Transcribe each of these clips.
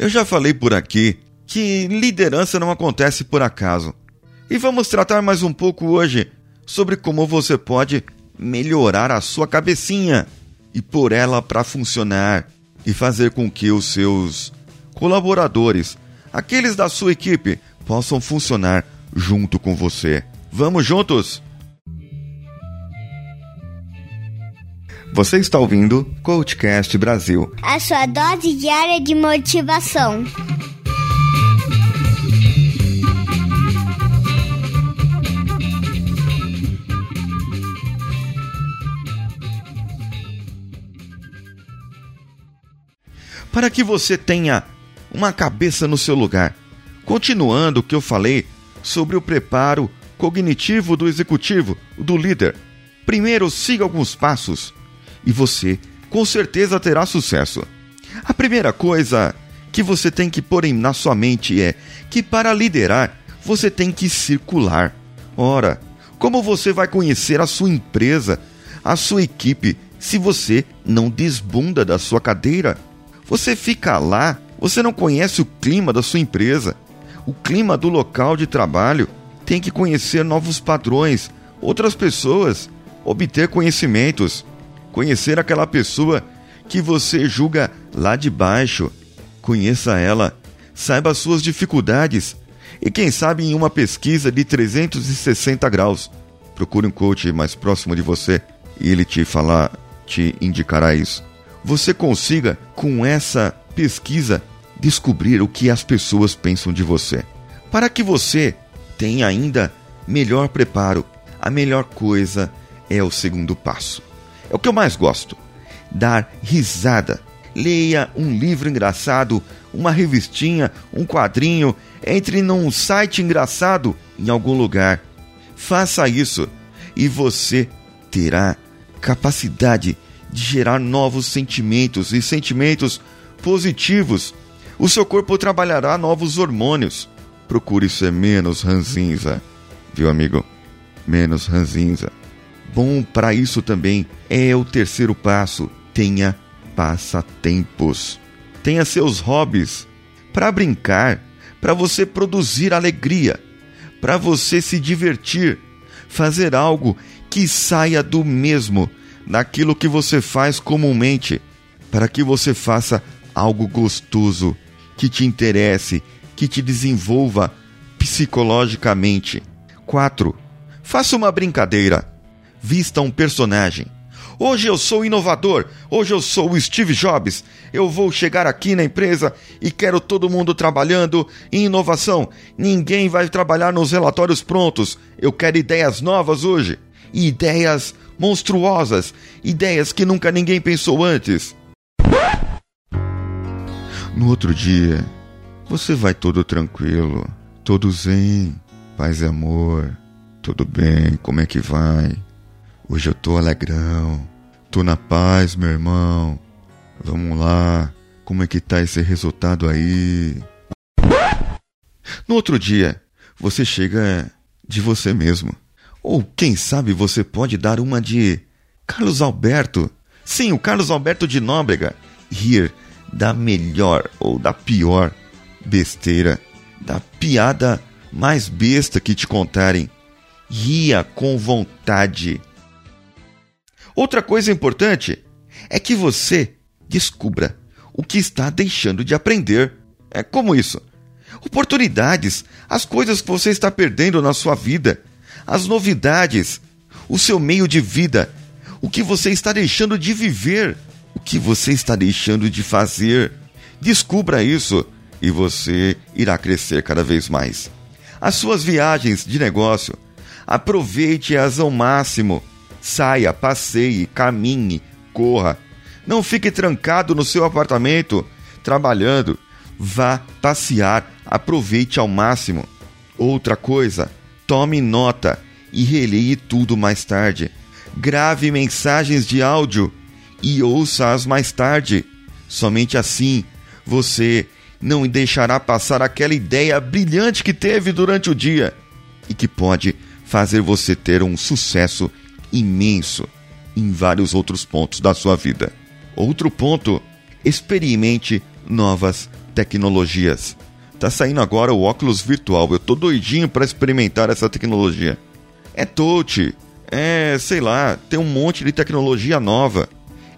Eu já falei por aqui que liderança não acontece por acaso. E vamos tratar mais um pouco hoje sobre como você pode melhorar a sua cabecinha e pôr ela para funcionar e fazer com que os seus colaboradores, aqueles da sua equipe, possam funcionar junto com você. Vamos juntos? Você está ouvindo Coachcast Brasil a sua dose diária de motivação. para que você tenha uma cabeça no seu lugar. Continuando o que eu falei sobre o preparo cognitivo do executivo, do líder. Primeiro, siga alguns passos e você com certeza terá sucesso. A primeira coisa que você tem que pôr na sua mente é que para liderar você tem que circular. Ora, como você vai conhecer a sua empresa, a sua equipe, se você não desbunda da sua cadeira? Você fica lá, você não conhece o clima da sua empresa, o clima do local de trabalho. Tem que conhecer novos padrões, outras pessoas, obter conhecimentos, conhecer aquela pessoa que você julga lá de baixo. Conheça ela, saiba as suas dificuldades e, quem sabe, em uma pesquisa de 360 graus, procure um coach mais próximo de você e ele te falar, te indicará isso você consiga, com essa pesquisa, descobrir o que as pessoas pensam de você. Para que você tenha ainda melhor preparo, a melhor coisa é o segundo passo. É o que eu mais gosto: dar risada. Leia um livro engraçado, uma revistinha, um quadrinho, entre num site engraçado em algum lugar. Faça isso e você terá capacidade de gerar novos sentimentos e sentimentos positivos. O seu corpo trabalhará novos hormônios. Procure ser menos ranzinza, viu, amigo? Menos ranzinza. Bom para isso também é o terceiro passo: tenha passatempos. Tenha seus hobbies para brincar, para você produzir alegria, para você se divertir, fazer algo que saia do mesmo naquilo que você faz comumente, para que você faça algo gostoso, que te interesse, que te desenvolva psicologicamente. 4. Faça uma brincadeira. Vista um personagem. Hoje eu sou inovador, hoje eu sou o Steve Jobs. Eu vou chegar aqui na empresa e quero todo mundo trabalhando em inovação. Ninguém vai trabalhar nos relatórios prontos. Eu quero ideias novas hoje. ideias monstruosas, ideias que nunca ninguém pensou antes. No outro dia, você vai todo tranquilo, todo zen, paz e amor. Tudo bem, como é que vai? Hoje eu tô alegrão, tô na paz, meu irmão. Vamos lá, como é que tá esse resultado aí? No outro dia, você chega de você mesmo. Ou quem sabe você pode dar uma de Carlos Alberto. Sim, o Carlos Alberto de Nóbrega. Rir da melhor ou da pior besteira, da piada mais besta que te contarem. Ria com vontade. Outra coisa importante é que você descubra o que está deixando de aprender. É como isso? Oportunidades, as coisas que você está perdendo na sua vida as novidades, o seu meio de vida, o que você está deixando de viver, o que você está deixando de fazer. Descubra isso e você irá crescer cada vez mais. As suas viagens de negócio, aproveite-as ao máximo. Saia, passeie, caminhe, corra. Não fique trancado no seu apartamento trabalhando. Vá passear, aproveite ao máximo. Outra coisa, Tome nota e releie tudo mais tarde. Grave mensagens de áudio e ouça-as mais tarde. Somente assim você não deixará passar aquela ideia brilhante que teve durante o dia e que pode fazer você ter um sucesso imenso em vários outros pontos da sua vida. Outro ponto: experimente novas tecnologias. Tá saindo agora o óculos virtual. Eu tô doidinho para experimentar essa tecnologia. É touch, é, sei lá, tem um monte de tecnologia nova,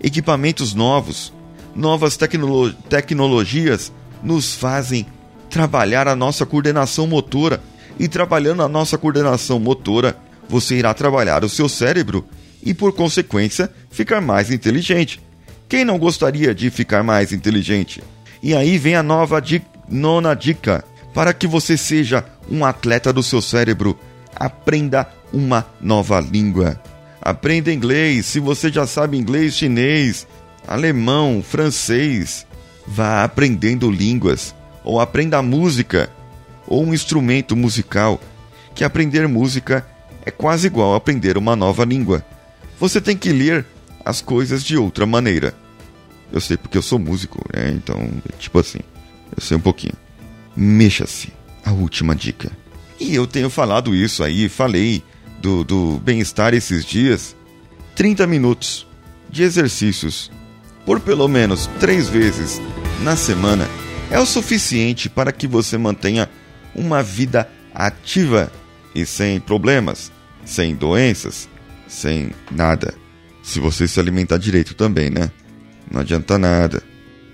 equipamentos novos, novas tecnolo tecnologias nos fazem trabalhar a nossa coordenação motora. E trabalhando a nossa coordenação motora, você irá trabalhar o seu cérebro e, por consequência, ficar mais inteligente. Quem não gostaria de ficar mais inteligente? E aí vem a nova di nona dica. Para que você seja um atleta do seu cérebro, aprenda uma nova língua. Aprenda inglês, se você já sabe inglês, chinês, alemão, francês. Vá aprendendo línguas, ou aprenda música, ou um instrumento musical, que aprender música é quase igual a aprender uma nova língua. Você tem que ler as coisas de outra maneira. Eu sei porque eu sou músico, né? Então, tipo assim, eu sei um pouquinho. Mexa-se, a última dica. E eu tenho falado isso aí, falei do, do bem-estar esses dias. 30 minutos de exercícios por pelo menos três vezes na semana é o suficiente para que você mantenha uma vida ativa e sem problemas, sem doenças, sem nada. Se você se alimentar direito também, né? Não adianta nada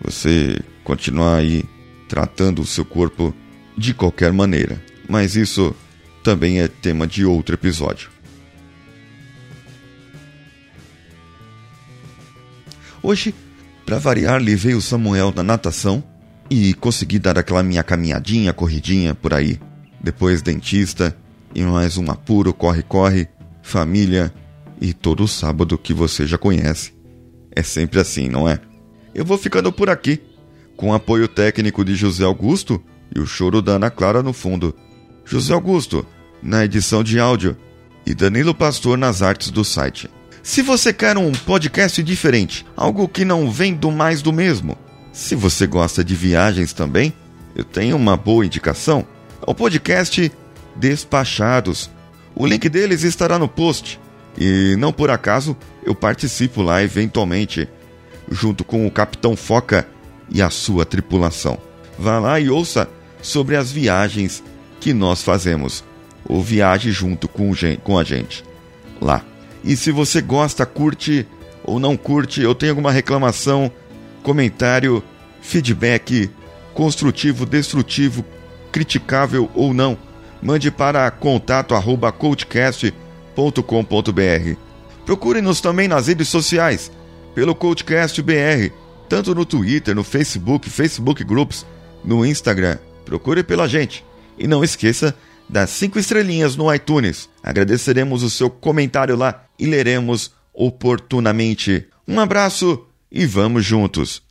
você continuar aí tratando o seu corpo de qualquer maneira. Mas isso também é tema de outro episódio. Hoje, para variar, levei o Samuel na natação e consegui dar aquela minha caminhadinha, corridinha por aí. Depois dentista e mais um apuro, corre-corre, família e todo sábado que você já conhece. É sempre assim, não é? Eu vou ficando por aqui, com o apoio técnico de José Augusto e o choro da Ana Clara no fundo. José Augusto, na edição de áudio, e Danilo Pastor nas artes do site. Se você quer um podcast diferente, algo que não vem do mais do mesmo, se você gosta de viagens também, eu tenho uma boa indicação. É o podcast Despachados. O link deles estará no post. E não por acaso eu participo lá eventualmente, junto com o Capitão Foca e a sua tripulação. Vá lá e ouça sobre as viagens que nós fazemos, ou viaje junto com, com a gente lá. E se você gosta, curte ou não curte, eu tenho alguma reclamação, comentário, feedback construtivo, destrutivo, criticável ou não, mande para contato@coachcast.com.br. Procure-nos também nas redes sociais pelo Coachcast BR, tanto no Twitter, no Facebook, Facebook Groups, no Instagram. Procure pela gente. E não esqueça das cinco estrelinhas no iTunes. Agradeceremos o seu comentário lá e leremos oportunamente. Um abraço e vamos juntos!